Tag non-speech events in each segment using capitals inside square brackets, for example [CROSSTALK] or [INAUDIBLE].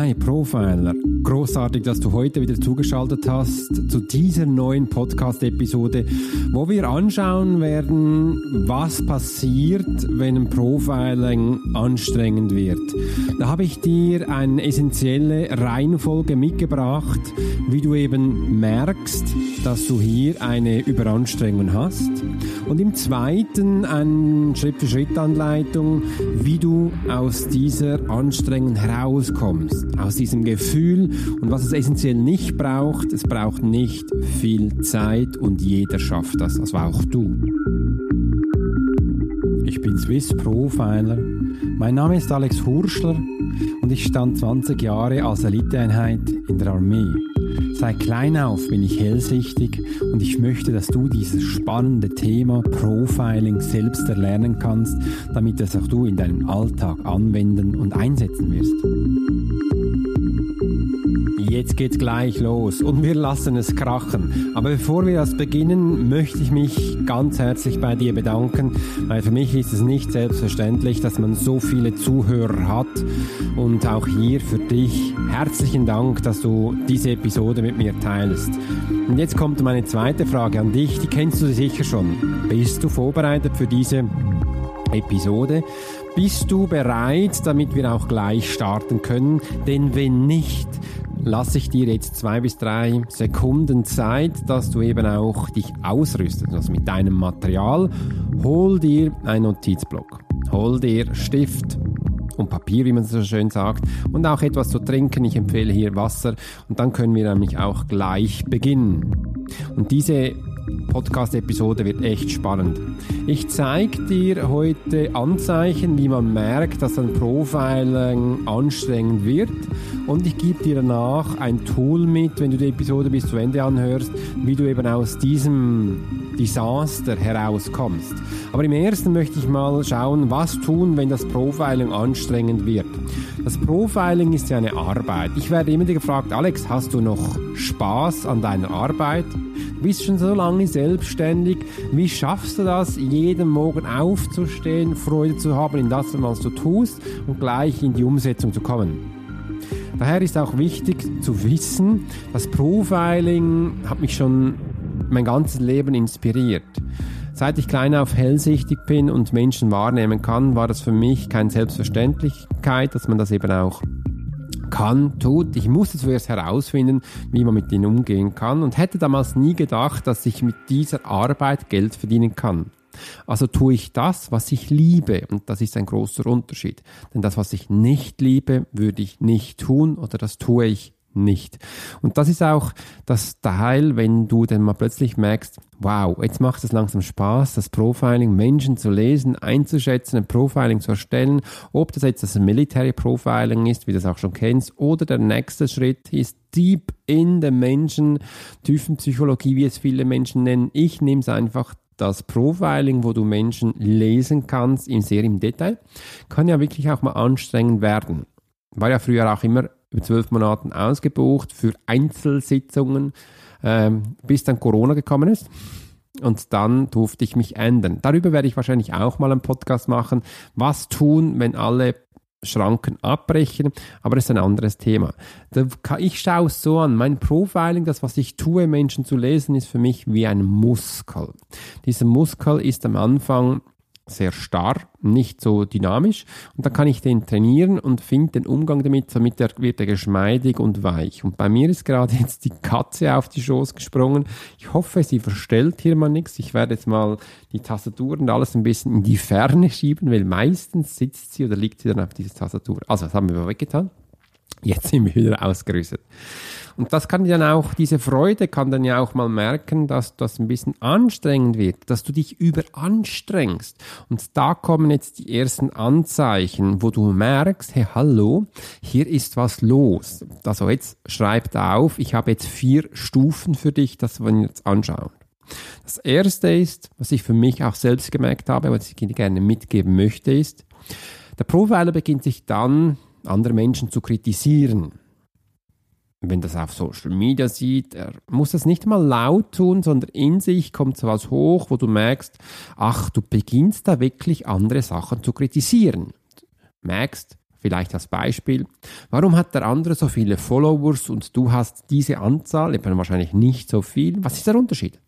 Hi Profiler, großartig, dass du heute wieder zugeschaltet hast zu dieser neuen Podcast-Episode, wo wir anschauen werden, was passiert, wenn ein Profiling anstrengend wird. Da habe ich dir eine essentielle Reihenfolge mitgebracht, wie du eben merkst, dass du hier eine Überanstrengung hast. Und im zweiten eine Schritt-für-Schritt-Anleitung, wie du aus dieser Anstrengung herauskommst, aus diesem Gefühl und was es essentiell nicht braucht. Es braucht nicht viel Zeit und jeder schafft das, also auch du. Ich bin Swiss Profiler. Mein Name ist Alex Hurschler und ich stand 20 Jahre als Eliteeinheit in der Armee. Seit klein auf bin ich hellsichtig und ich möchte, dass du dieses spannende Thema Profiling selbst erlernen kannst, damit es auch du in deinem Alltag anwenden und einsetzen wirst. Jetzt geht's gleich los und wir lassen es krachen. Aber bevor wir das beginnen, möchte ich mich ganz herzlich bei dir bedanken, weil für mich ist es nicht selbstverständlich, dass man so viele Zuhörer hat und auch hier für dich herzlichen Dank, dass du diese Episode mit mir teilst. Und jetzt kommt meine zweite Frage an dich, die kennst du sicher schon. Bist du vorbereitet für diese Episode. Bist du bereit, damit wir auch gleich starten können? Denn wenn nicht, lasse ich dir jetzt zwei bis drei Sekunden Zeit, dass du eben auch dich ausrüstest, also mit deinem Material. Hol dir einen Notizblock, hol dir Stift und Papier, wie man so schön sagt, und auch etwas zu trinken. Ich empfehle hier Wasser und dann können wir nämlich auch gleich beginnen. Und diese Podcast-Episode wird echt spannend. Ich zeige dir heute Anzeichen, wie man merkt, dass ein Profiling anstrengend wird. Und ich gebe dir danach ein Tool mit, wenn du die Episode bis zu Ende anhörst, wie du eben aus diesem Desaster herauskommst. Aber im ersten möchte ich mal schauen, was tun, wenn das Profiling anstrengend wird. Das Profiling ist ja eine Arbeit. Ich werde immer gefragt, Alex, hast du noch Spaß an deiner Arbeit? Du bist schon so lange selbstständig. Wie schaffst du das, jeden Morgen aufzustehen, Freude zu haben in das, was du tust und gleich in die Umsetzung zu kommen? Daher ist auch wichtig zu wissen, das Profiling hat mich schon mein ganzes Leben inspiriert. Seit ich klein auf hellsichtig bin und Menschen wahrnehmen kann, war das für mich keine Selbstverständlichkeit, dass man das eben auch kann, tut. Ich musste zuerst herausfinden, wie man mit ihnen umgehen kann und hätte damals nie gedacht, dass ich mit dieser Arbeit Geld verdienen kann. Also tue ich das, was ich liebe. Und das ist ein großer Unterschied. Denn das, was ich nicht liebe, würde ich nicht tun oder das tue ich nicht. Und das ist auch das Teil, wenn du dann mal plötzlich merkst, wow, jetzt macht es langsam Spaß, das Profiling, Menschen zu lesen, einzuschätzen, ein Profiling zu erstellen, ob das jetzt das Military Profiling ist, wie du das auch schon kennst, oder der nächste Schritt ist deep in den Menschen, Tiefenpsychologie, wie es viele Menschen nennen. Ich nehme es einfach das Profiling, wo du Menschen lesen kannst, im sehr im Detail, kann ja wirklich auch mal anstrengend werden. War ja früher auch immer über zwölf Monaten ausgebucht für Einzelsitzungen, ähm, bis dann Corona gekommen ist. Und dann durfte ich mich ändern. Darüber werde ich wahrscheinlich auch mal einen Podcast machen. Was tun, wenn alle Schranken abbrechen, aber das ist ein anderes Thema. Ich schaue es so an, mein Profiling, das, was ich tue, Menschen zu lesen, ist für mich wie ein Muskel. Dieser Muskel ist am Anfang sehr starr, nicht so dynamisch. Und dann kann ich den trainieren und finde den Umgang damit, damit er, wird er geschmeidig und weich. Und bei mir ist gerade [LAUGHS] jetzt die Katze auf die Schoß gesprungen. Ich hoffe, sie verstellt hier mal nichts. Ich werde jetzt mal die Tastatur und alles ein bisschen in die Ferne schieben, weil meistens sitzt sie oder liegt sie dann auf dieser Tastatur. Also, das haben wir weggetan. Jetzt sind wir wieder ausgerüstet. Und das kann dann auch, diese Freude kann dann ja auch mal merken, dass das ein bisschen anstrengend wird, dass du dich überanstrengst. Und da kommen jetzt die ersten Anzeichen, wo du merkst, hey, hallo, hier ist was los. Also jetzt schreib auf, ich habe jetzt vier Stufen für dich, das wollen wir jetzt anschauen. Das erste ist, was ich für mich auch selbst gemerkt habe, was ich gerne mitgeben möchte, ist, der Profiler beginnt sich dann, andere Menschen zu kritisieren wenn das auf Social Media sieht, er muss das nicht mal laut tun, sondern in sich kommt so was hoch, wo du merkst, ach, du beginnst da wirklich andere Sachen zu kritisieren. Merkst, Vielleicht als Beispiel. Warum hat der andere so viele Followers und du hast diese Anzahl, eben wahrscheinlich nicht so viel? Was ist der Unterschied?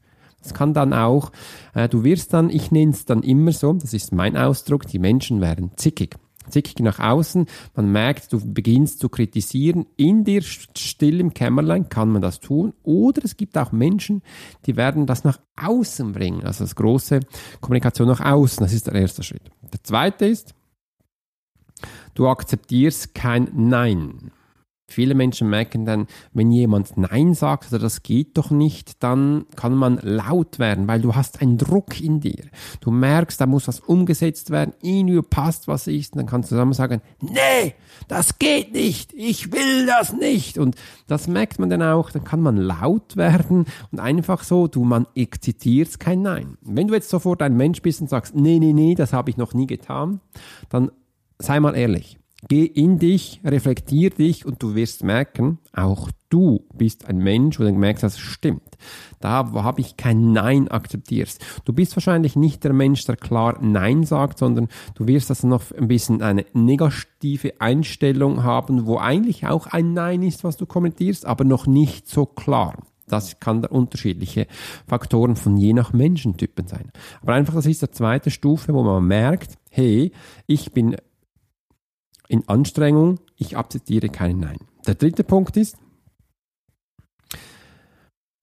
Das kann dann auch, äh, du wirst dann, ich nenne es dann immer so, das ist mein Ausdruck, die Menschen werden zickig. Zickig nach außen, man merkt, du beginnst zu kritisieren, in dir still im Kämmerlein kann man das tun, oder es gibt auch Menschen, die werden das nach außen bringen, also das große Kommunikation nach außen, das ist der erste Schritt. Der zweite ist, du akzeptierst kein Nein. Viele Menschen merken dann, wenn jemand Nein sagt oder das geht doch nicht, dann kann man laut werden, weil du hast einen Druck in dir. Du merkst, da muss was umgesetzt werden, in dir passt was ist, und dann kannst du zusammen sagen, nee, das geht nicht, ich will das nicht. Und das merkt man dann auch, dann kann man laut werden und einfach so, du, man exzitiert kein Nein. Wenn du jetzt sofort ein Mensch bist und sagst, nee, nee, nee, das habe ich noch nie getan, dann sei mal ehrlich. Geh in dich, reflektier dich und du wirst merken, auch du bist ein Mensch, wo du merkst, das stimmt. Da habe ich kein Nein akzeptierst. Du bist wahrscheinlich nicht der Mensch, der klar Nein sagt, sondern du wirst das noch ein bisschen eine negative Einstellung haben, wo eigentlich auch ein Nein ist, was du kommentierst, aber noch nicht so klar. Das kann unterschiedliche Faktoren von je nach Menschentypen sein. Aber einfach, das ist die zweite Stufe, wo man merkt, hey, ich bin in Anstrengung, ich akzeptiere keinen Nein. Der dritte Punkt ist,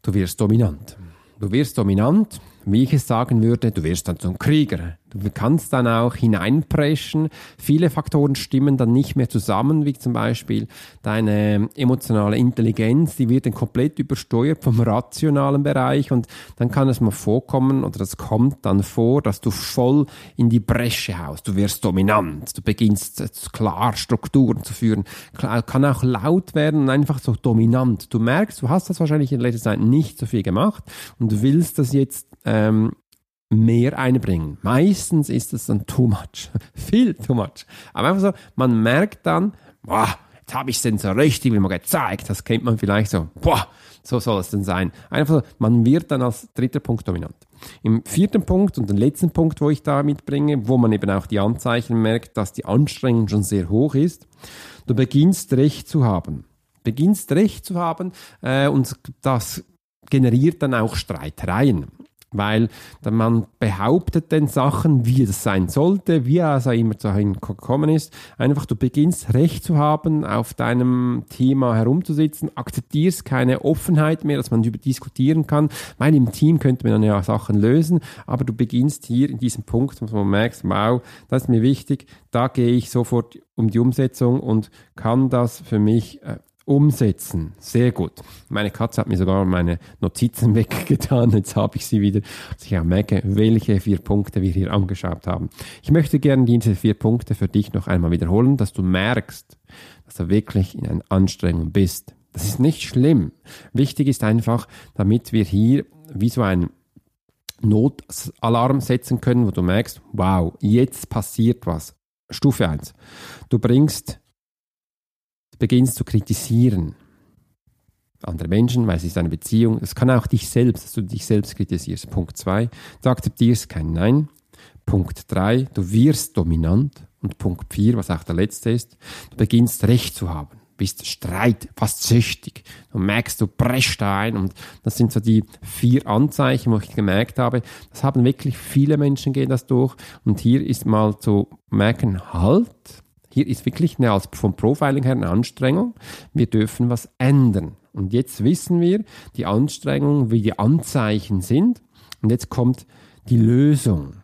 du wirst dominant. Du wirst dominant, wie ich es sagen würde, du wirst dann zum Krieger. Du kannst dann auch hineinpreschen. Viele Faktoren stimmen dann nicht mehr zusammen, wie zum Beispiel deine emotionale Intelligenz, die wird dann komplett übersteuert vom rationalen Bereich und dann kann es mal vorkommen oder das kommt dann vor, dass du voll in die Bresche haust. Du wirst dominant, du beginnst klar Strukturen zu führen, kann auch laut werden und einfach so dominant. Du merkst, du hast das wahrscheinlich in letzter Zeit nicht so viel gemacht und du willst das jetzt ähm, mehr einbringen. Meistens ist es dann too much. [LAUGHS] Viel too much. Aber einfach so, man merkt dann, boah, jetzt habe ich es denn so richtig wie man gezeigt. Das kennt man vielleicht so, boah, so soll es denn sein. Einfach so, man wird dann als dritter Punkt dominant. Im vierten Punkt und den letzten Punkt, wo ich da mitbringe, wo man eben auch die Anzeichen merkt, dass die Anstrengung schon sehr hoch ist, du beginnst Recht zu haben. Beginnst Recht zu haben äh, und das generiert dann auch Streitereien weil man behauptet den Sachen, wie es sein sollte, wie auch immer dahin gekommen ist. Einfach, du beginnst Recht zu haben, auf deinem Thema herumzusitzen, akzeptierst keine Offenheit mehr, dass man über diskutieren kann, weil im Team könnte man ja Sachen lösen, aber du beginnst hier in diesem Punkt, wo man merkt, wow, das ist mir wichtig, da gehe ich sofort um die Umsetzung und kann das für mich äh, umsetzen. Sehr gut. Meine Katze hat mir sogar meine Notizen [LAUGHS] weggetan. Jetzt habe ich sie wieder, dass ich auch merke, welche vier Punkte wir hier angeschaut haben. Ich möchte gerne diese vier Punkte für dich noch einmal wiederholen, dass du merkst, dass du wirklich in einer Anstrengung bist. Das ist nicht schlimm. Wichtig ist einfach, damit wir hier wie so ein Notalarm setzen können, wo du merkst, wow, jetzt passiert was. Stufe 1. Du bringst beginnst zu kritisieren. Andere Menschen, weil es ist eine Beziehung. Es kann auch dich selbst, dass du dich selbst kritisierst. Punkt zwei, du akzeptierst kein Nein. Punkt drei, du wirst dominant. Und Punkt vier, was auch der letzte ist, du beginnst Recht zu haben bist Streit, fast süchtig. Du merkst, du preschst da ein und das sind so die vier Anzeichen, wo ich gemerkt habe, das haben wirklich viele Menschen gehen das durch und hier ist mal zu merken, halt, hier ist wirklich eine, als vom Profiling her eine Anstrengung. Wir dürfen was ändern. Und jetzt wissen wir die Anstrengung, wie die Anzeichen sind. Und jetzt kommt die Lösung.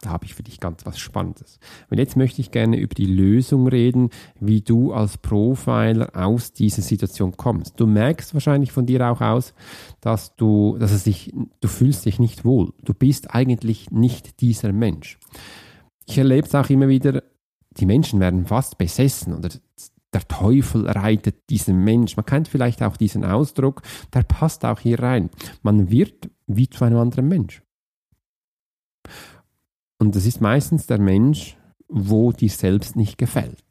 Da habe ich für dich ganz was Spannendes. Und jetzt möchte ich gerne über die Lösung reden, wie du als Profiler aus dieser Situation kommst. Du merkst wahrscheinlich von dir auch aus, dass du, dass es sich, du fühlst dich nicht wohl. Du bist eigentlich nicht dieser Mensch. Ich erlebe es auch immer wieder, die Menschen werden fast besessen oder der Teufel reitet diesen Mensch. Man kennt vielleicht auch diesen Ausdruck, der passt auch hier rein. Man wird wie zu einem anderen Mensch. Und das ist meistens der Mensch, wo dir selbst nicht gefällt.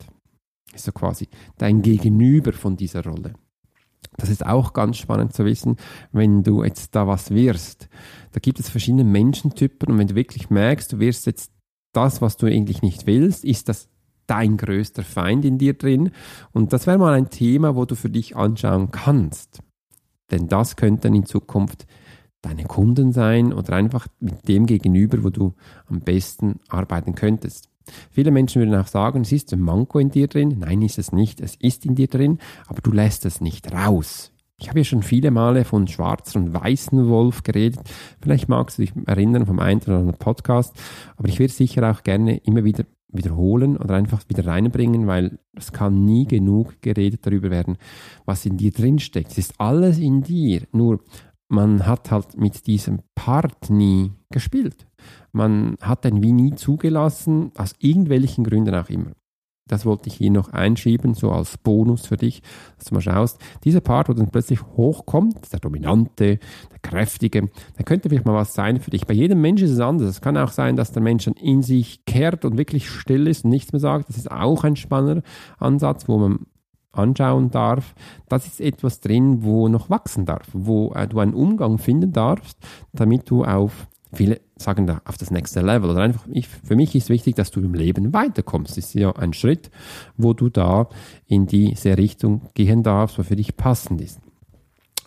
Ist so quasi dein Gegenüber von dieser Rolle. Das ist auch ganz spannend zu wissen, wenn du jetzt da was wirst. Da gibt es verschiedene Menschentypen und wenn du wirklich merkst, du wirst jetzt das, was du eigentlich nicht willst, ist das dein größter Feind in dir drin? Und das wäre mal ein Thema, wo du für dich anschauen kannst. Denn das könnten in Zukunft deine Kunden sein oder einfach mit dem gegenüber, wo du am besten arbeiten könntest. Viele Menschen würden auch sagen, es ist ein Manko in dir drin. Nein, ist es nicht. Es ist in dir drin, aber du lässt es nicht raus. Ich habe ja schon viele Male von schwarzen und weißen Wolf geredet. Vielleicht magst du dich erinnern vom einen oder anderen Podcast, aber ich würde sicher auch gerne immer wieder wiederholen oder einfach wieder reinbringen, weil es kann nie genug geredet darüber werden, was in dir drin steckt. Es ist alles in dir, nur man hat halt mit diesem Part nie gespielt. Man hat den wie nie zugelassen, aus irgendwelchen Gründen auch immer. Das wollte ich hier noch einschieben, so als Bonus für dich, dass du mal schaust. Dieser Part, wo dann plötzlich hochkommt, der Dominante, der Kräftige, der könnte vielleicht mal was sein für dich. Bei jedem Menschen ist es anders. Es kann auch sein, dass der Mensch dann in sich kehrt und wirklich still ist und nichts mehr sagt. Das ist auch ein spannender Ansatz, wo man anschauen darf. Das ist etwas drin, wo noch wachsen darf, wo äh, du einen Umgang finden darfst, damit du auf Viele sagen da auf das nächste Level oder einfach, ich, für mich ist wichtig, dass du im Leben weiterkommst. Das ist ja ein Schritt, wo du da in diese Richtung gehen darfst, was für dich passend ist.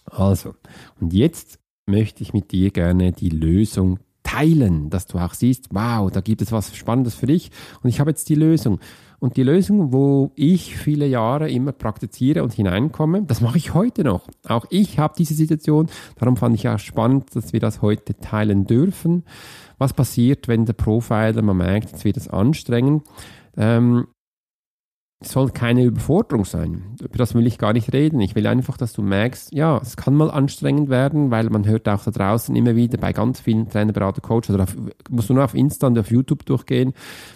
Also, und jetzt möchte ich mit dir gerne die Lösung teilen, dass du auch siehst, wow, da gibt es was Spannendes für dich und ich habe jetzt die Lösung. Und die Lösung, wo ich viele Jahre immer praktiziere und hineinkomme, das mache ich heute noch. Auch ich habe diese Situation. Darum fand ich auch spannend, dass wir das heute teilen dürfen. Was passiert, wenn der Profiler, man merkt, jetzt wird es anstrengend. Ähm, soll keine Überforderung sein. Über das will ich gar nicht reden. Ich will einfach, dass du merkst, ja, es kann mal anstrengend werden, weil man hört auch da draußen immer wieder bei ganz vielen Trainer, Berater, Coach oder auf, musst du nur auf Insta und auf YouTube durchgehen,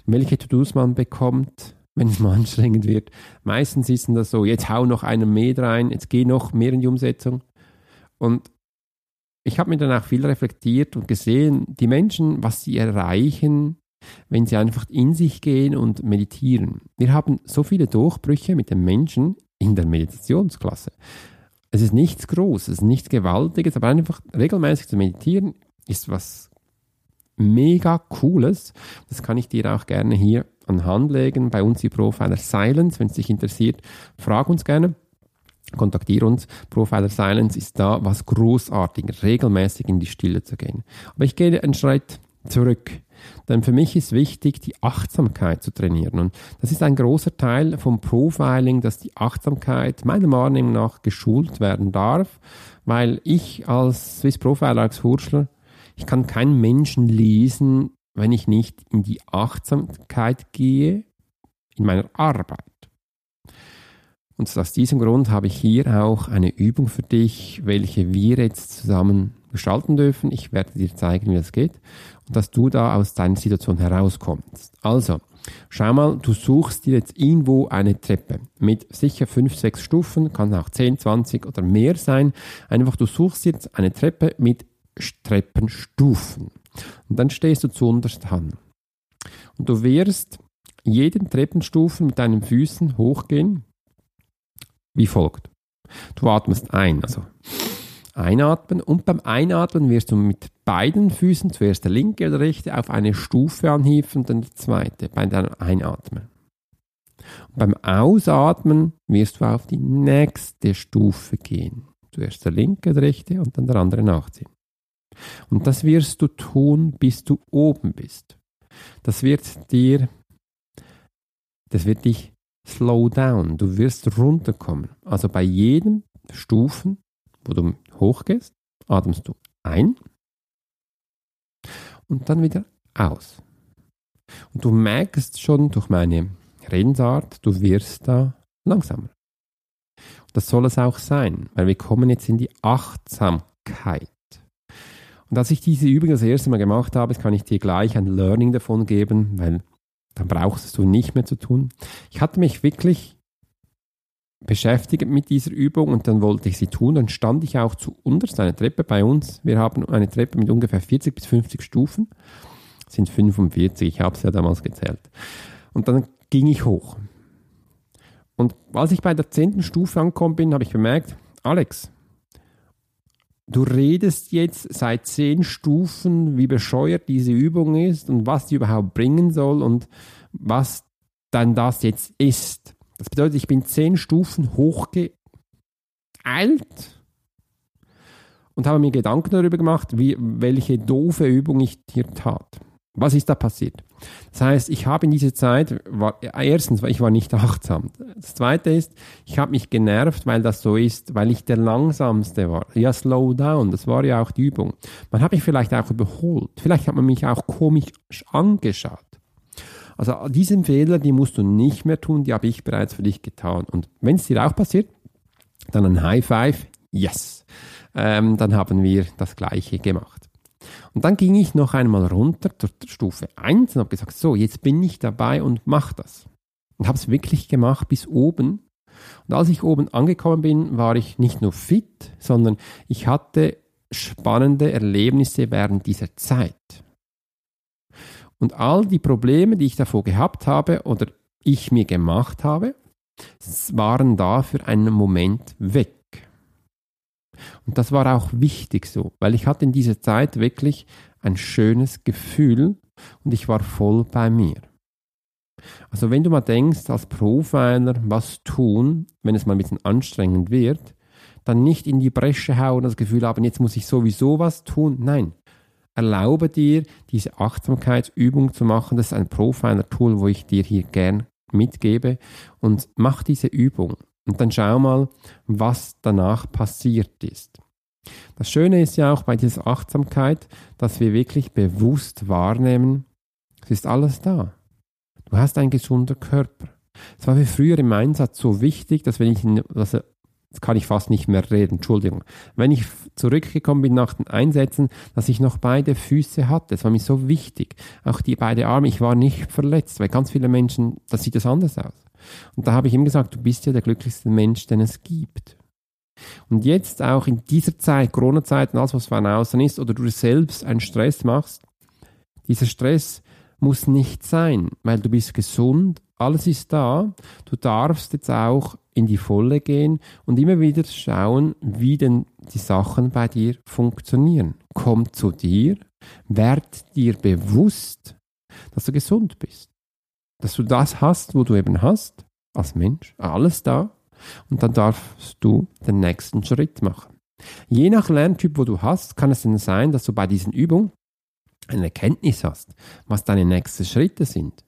welche To-Dos man bekommt, wenn es mal [LAUGHS] anstrengend wird. Meistens ist das so, jetzt hau noch einen mehr rein, jetzt geh noch mehr in die Umsetzung. Und ich habe mir dann auch viel reflektiert und gesehen, die Menschen, was sie erreichen, wenn sie einfach in sich gehen und meditieren. Wir haben so viele Durchbrüche mit den Menschen in der Meditationsklasse. Es ist nichts Großes, nichts Gewaltiges, aber einfach regelmäßig zu meditieren ist was mega Cooles. Das kann ich dir auch gerne hier an legen. Bei uns die Profiler Silence, wenn es dich interessiert, frag uns gerne. Kontaktiere uns. Profiler Silence ist da was großartig, regelmäßig in die Stille zu gehen. Aber ich gehe einen Schritt zurück. Denn für mich ist wichtig, die Achtsamkeit zu trainieren. Und das ist ein großer Teil vom Profiling, dass die Achtsamkeit meiner Meinung nach geschult werden darf, weil ich als Swiss Profiler, als Hurschler, ich kann keinen Menschen lesen, wenn ich nicht in die Achtsamkeit gehe in meiner Arbeit. Und aus diesem Grund habe ich hier auch eine Übung für dich, welche wir jetzt zusammen gestalten dürfen. Ich werde dir zeigen, wie das geht dass du da aus deiner Situation herauskommst. Also, schau mal, du suchst dir jetzt irgendwo eine Treppe mit sicher 5, 6 Stufen, kann auch 10, 20 oder mehr sein. Einfach, du suchst jetzt eine Treppe mit Treppenstufen. Und dann stehst du zu an. Und du wirst jeden Treppenstufen mit deinen Füßen hochgehen, wie folgt. Du atmest ein, also einatmen und beim Einatmen wirst du mit beiden Füßen, zuerst der linke oder rechte, auf eine Stufe anhieven und dann die zweite bei deinem Einatmen. Und beim Ausatmen wirst du auf die nächste Stufe gehen. Zuerst der linke oder rechte und dann der andere nachziehen. Und das wirst du tun, bis du oben bist. Das wird dir, das wird dich slow down. Du wirst runterkommen. Also bei jedem Stufen, wo du hochgehst, atmest du ein und dann wieder aus. Und du merkst schon durch meine Redensart, du wirst da langsamer. Und das soll es auch sein, weil wir kommen jetzt in die Achtsamkeit. Und als ich diese Übung das erste Mal gemacht habe, kann ich dir gleich ein Learning davon geben, weil dann brauchst du nicht mehr zu tun. Ich hatte mich wirklich beschäftigt mit dieser Übung und dann wollte ich sie tun. Dann stand ich auch zu unterst einer Treppe bei uns. Wir haben eine Treppe mit ungefähr 40 bis 50 Stufen. Das sind 45, ich habe es ja damals gezählt. Und dann ging ich hoch. Und als ich bei der zehnten Stufe angekommen bin, habe ich bemerkt, Alex, du redest jetzt seit zehn Stufen, wie bescheuert diese Übung ist und was die überhaupt bringen soll und was dann das jetzt ist. Das bedeutet, ich bin zehn Stufen hochgeeilt und habe mir Gedanken darüber gemacht, wie, welche doofe Übung ich hier tat. Was ist da passiert? Das heißt, ich habe in dieser Zeit, war, erstens, ich war nicht [LAUGHS] achtsam. Das zweite ist, ich habe mich genervt, weil das so ist, weil ich der Langsamste war. Ja, slow down, das war ja auch die Übung. Man hat mich vielleicht auch überholt. Vielleicht hat man mich auch komisch angeschaut. Also diesen Fehler, die musst du nicht mehr tun, die habe ich bereits für dich getan. Und wenn es dir auch passiert, dann ein High Five, yes. Ähm, dann haben wir das gleiche gemacht. Und dann ging ich noch einmal runter zur Stufe 1 und habe gesagt, so, jetzt bin ich dabei und mach das. Und habe es wirklich gemacht bis oben. Und als ich oben angekommen bin, war ich nicht nur fit, sondern ich hatte spannende Erlebnisse während dieser Zeit. Und all die Probleme, die ich davor gehabt habe oder ich mir gemacht habe, waren da für einen Moment weg. Und das war auch wichtig so, weil ich hatte in dieser Zeit wirklich ein schönes Gefühl und ich war voll bei mir. Also wenn du mal denkst, als Profiler was tun, wenn es mal ein bisschen anstrengend wird, dann nicht in die Bresche hauen, das Gefühl haben, jetzt muss ich sowieso was tun. Nein, erlaube dir, diese Achtsamkeitsübung zu machen. Das ist ein Profiler-Tool, wo ich dir hier gern mitgebe. Und mach diese Übung. Und dann schau mal, was danach passiert ist. Das Schöne ist ja auch bei dieser Achtsamkeit, dass wir wirklich bewusst wahrnehmen, es ist alles da. Du hast einen gesunden Körper. Es war für früher im Einsatz so wichtig, dass wenn ich, also jetzt kann ich fast nicht mehr reden, Entschuldigung, wenn ich zurückgekommen bin nach den Einsätzen, dass ich noch beide Füße hatte. Es war mir so wichtig. Auch die beiden Arme, ich war nicht verletzt, weil ganz viele Menschen, da sieht es anders aus. Und da habe ich ihm gesagt, du bist ja der glücklichste Mensch, den es gibt. Und jetzt auch in dieser Zeit, Corona-Zeit und alles, was von außen ist, oder du selbst einen Stress machst, dieser Stress muss nicht sein, weil du bist gesund, alles ist da. Du darfst jetzt auch in die Volle gehen und immer wieder schauen, wie denn die Sachen bei dir funktionieren. Komm zu dir, werd dir bewusst, dass du gesund bist dass du das hast, wo du eben hast, als Mensch, alles da, und dann darfst du den nächsten Schritt machen. Je nach Lerntyp, wo du hast, kann es dann sein, dass du bei diesen Übungen eine Erkenntnis hast, was deine nächsten Schritte sind.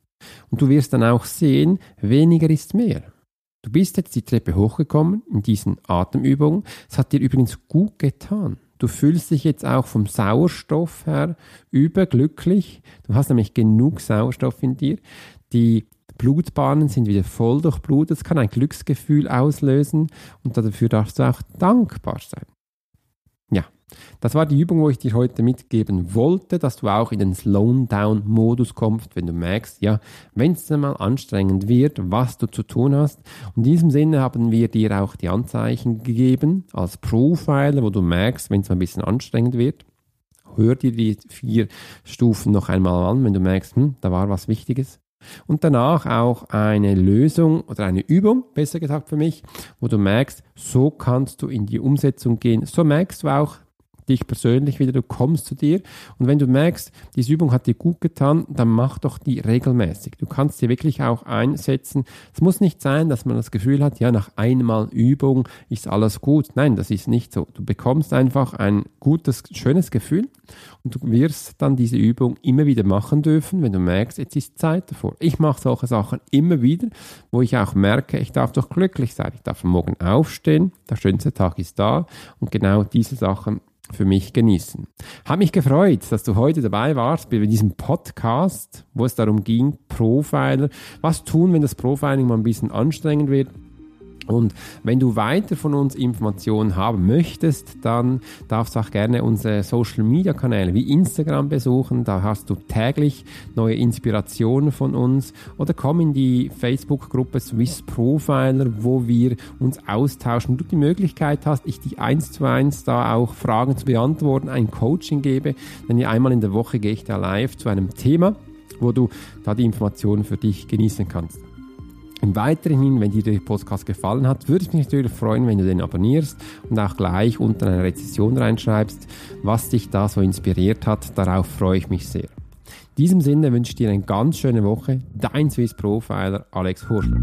Und du wirst dann auch sehen, weniger ist mehr. Du bist jetzt die Treppe hochgekommen in diesen Atemübungen. Es hat dir übrigens gut getan. Du fühlst dich jetzt auch vom Sauerstoff her überglücklich. Du hast nämlich genug Sauerstoff in dir. Die Blutbahnen sind wieder voll durchblutet. Das kann ein Glücksgefühl auslösen und dafür darfst du auch dankbar sein. Das war die Übung, wo ich dir heute mitgeben wollte, dass du auch in den Slow-Down-Modus kommst, wenn du merkst, ja, wenn es einmal anstrengend wird, was du zu tun hast. In diesem Sinne haben wir dir auch die Anzeichen gegeben als Profiler, wo du merkst, wenn es ein bisschen anstrengend wird. Hör dir die vier Stufen noch einmal an, wenn du merkst, hm, da war was Wichtiges. Und danach auch eine Lösung oder eine Übung, besser gesagt für mich, wo du merkst, so kannst du in die Umsetzung gehen. So merkst du auch, dich persönlich wieder, du kommst zu dir und wenn du merkst, diese Übung hat dir gut getan, dann mach doch die regelmäßig. Du kannst sie wirklich auch einsetzen. Es muss nicht sein, dass man das Gefühl hat, ja, nach einmal Übung ist alles gut. Nein, das ist nicht so. Du bekommst einfach ein gutes, schönes Gefühl und du wirst dann diese Übung immer wieder machen dürfen, wenn du merkst, jetzt ist Zeit davor. Ich mache solche Sachen immer wieder, wo ich auch merke, ich darf doch glücklich sein. Ich darf morgen aufstehen, der schönste Tag ist da und genau diese Sachen für mich genießen. Hat mich gefreut, dass du heute dabei warst bei diesem Podcast, wo es darum ging, Profiler, was tun, wenn das Profiling mal ein bisschen anstrengend wird und wenn du weiter von uns Informationen haben möchtest, dann darfst du auch gerne unsere Social Media Kanäle wie Instagram besuchen. Da hast du täglich neue Inspirationen von uns. Oder komm in die Facebook-Gruppe Swiss Profiler, wo wir uns austauschen. Du die Möglichkeit hast, ich die eins zu eins da auch Fragen zu beantworten, ein Coaching gebe. Denn einmal in der Woche gehe ich da live zu einem Thema, wo du da die Informationen für dich genießen kannst. Im Weiteren, wenn dir der Podcast gefallen hat, würde ich mich natürlich freuen, wenn du den abonnierst und auch gleich unter eine Rezession reinschreibst, was dich da so inspiriert hat. Darauf freue ich mich sehr. In diesem Sinne wünsche ich dir eine ganz schöne Woche. Dein Swiss Profiler Alex Hurschler.